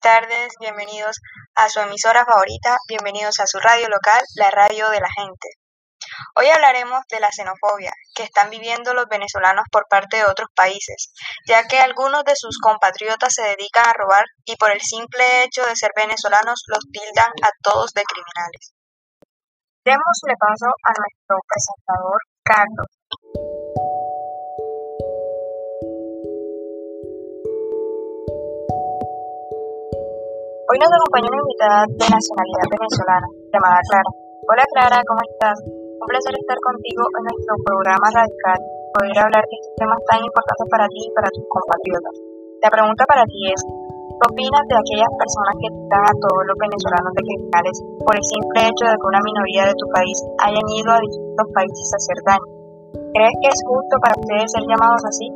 tardes, bienvenidos a su emisora favorita, bienvenidos a su radio local, la radio de la gente. Hoy hablaremos de la xenofobia que están viviendo los venezolanos por parte de otros países, ya que algunos de sus compatriotas se dedican a robar y por el simple hecho de ser venezolanos los tildan a todos de criminales. Démosle paso a nuestro presentador, Carlos. Hoy nos acompaña una invitada de nacionalidad venezolana, llamada Clara. Hola Clara, ¿cómo estás? Un placer estar contigo en nuestro programa radical, poder hablar de estos temas tan importantes para ti y para tus compatriotas. La pregunta para ti es, ¿qué opinas de aquellas personas que dan a todos los venezolanos de criminales por el simple hecho de que una minoría de tu país hayan ido a distintos países a hacer daño? ¿Crees que es justo para ustedes ser llamados así?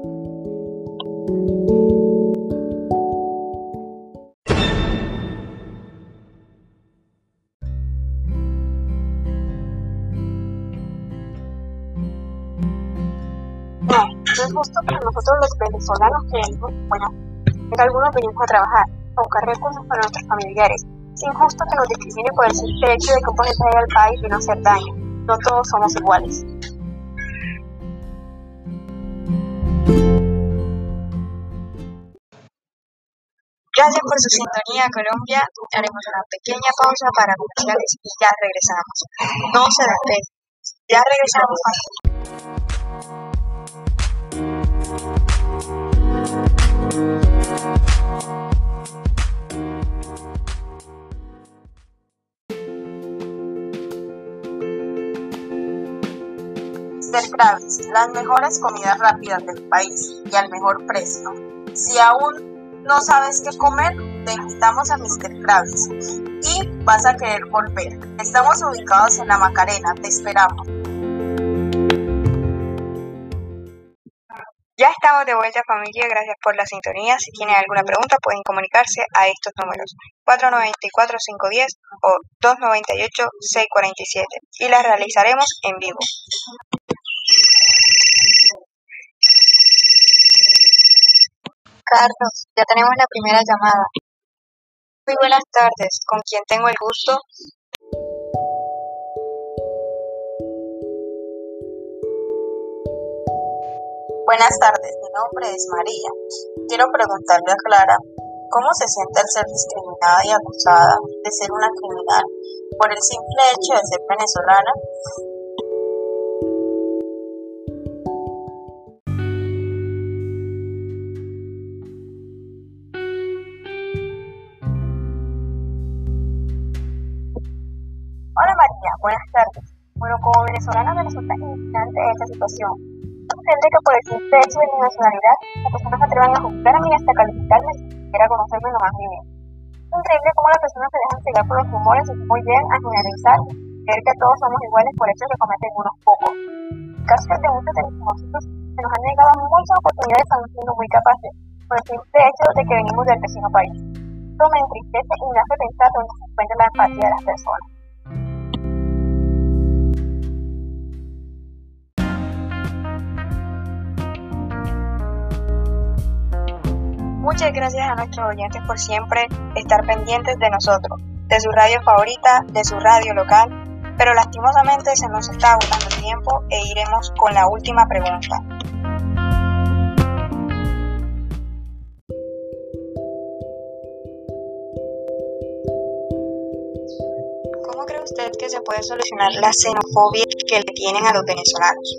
Es justo para nosotros los venezolanos que venimos, bueno, que algunos venimos a trabajar, a buscar recursos para nuestros familiares. Es injusto que nos discrimine por el simple hecho de que un porcentaje al país vino a hacer daño. No todos somos iguales. Gracias por su sintonía, Colombia. Haremos una pequeña pausa para comerciales y ya regresamos. No se despeguen. Ya regresamos. Ser Kravis, las mejores comidas rápidas del país y al mejor precio. Si aún no sabes qué comer, te invitamos a Mr. Kravis y vas a querer volver. Estamos ubicados en la Macarena, te esperamos. Ya estamos de vuelta familia, gracias por la sintonía. Si tienen alguna pregunta pueden comunicarse a estos números 494-510 o 298-647 y las realizaremos en vivo. Carlos, ya tenemos la primera llamada. Muy buenas tardes, ¿con quién tengo el gusto? Buenas tardes, mi nombre es María. Quiero preguntarle a Clara cómo se siente al ser discriminada y acusada de ser una criminal por el simple hecho de ser venezolana. Buenas tardes. Bueno, como venezolana me resulta indignante esta situación. Es gente que por el simple hecho de mi nacionalidad, las personas se atrevan a juzgar a mí hasta calificarme sin siquiera conocerme lo más mínimo. Es increíble cómo las personas se dejan cegar por los rumores y cómo llegan a generalizar y creer que todos somos iguales por hechos que cometen unos pocos. En caso de muchos de nosotros se nos han negado muchas oportunidades aún siendo muy capaces, por el simple hecho de que venimos del vecino país. Esto me entristece y me hace pensar dónde se encuentra la empatía de las personas. Muchas gracias a nuestros oyentes por siempre estar pendientes de nosotros, de su radio favorita, de su radio local, pero lastimosamente se nos está agotando el tiempo e iremos con la última pregunta. ¿Cómo cree usted que se puede solucionar la xenofobia que le tienen a los venezolanos?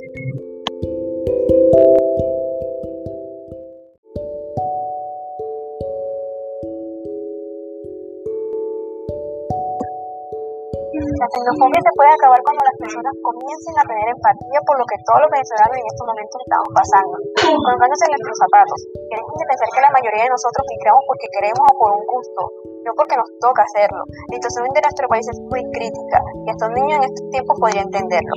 La xenofobia se puede acabar cuando las personas comiencen a tener empatía por lo que todos los venezolanos en estos momentos estamos pasando. Colocándose en nuestros zapatos. Que pensar que la mayoría de nosotros migramos porque queremos o por un gusto, no porque nos toca hacerlo. La situación de nuestro país es muy crítica y hasta un niño en estos tiempos podría entenderlo.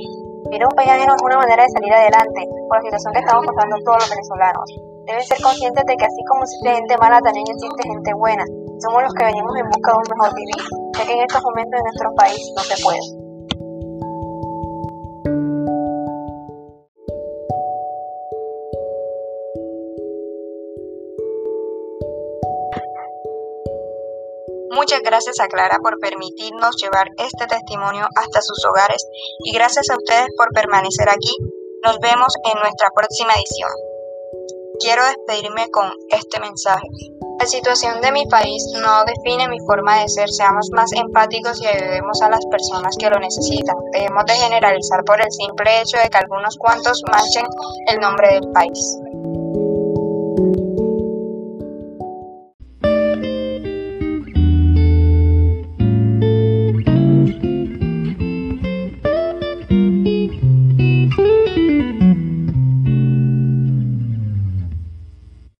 Ir a un país es una manera de salir adelante por la situación que estamos pasando todos los venezolanos. Deben ser conscientes de que así como existe gente mala, también existe gente buena. Somos los que venimos en busca de un mejor vivir, que en estos momentos en nuestro país no se puede. Muchas gracias a Clara por permitirnos llevar este testimonio hasta sus hogares y gracias a ustedes por permanecer aquí. Nos vemos en nuestra próxima edición. Quiero despedirme con este mensaje. La situación de mi país no define mi forma de ser. Seamos más empáticos y ayudemos a las personas que lo necesitan. Dejemos de generalizar por el simple hecho de que algunos cuantos manchen el nombre del país.